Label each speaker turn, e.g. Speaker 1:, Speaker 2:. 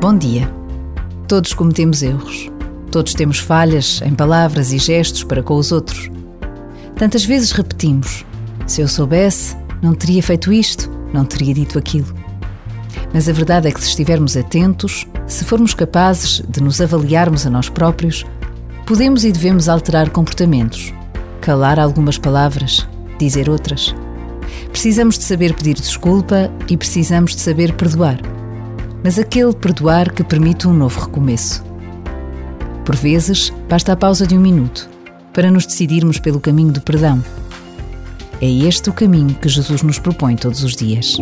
Speaker 1: Bom dia. Todos cometemos erros. Todos temos falhas em palavras e gestos para com os outros. Tantas vezes repetimos: se eu soubesse, não teria feito isto, não teria dito aquilo. Mas a verdade é que, se estivermos atentos, se formos capazes de nos avaliarmos a nós próprios, podemos e devemos alterar comportamentos, calar algumas palavras, dizer outras. Precisamos de saber pedir desculpa e precisamos de saber perdoar. Mas aquele perdoar que permite um novo recomeço. Por vezes, basta a pausa de um minuto para nos decidirmos pelo caminho do perdão. É este o caminho que Jesus nos propõe todos os dias.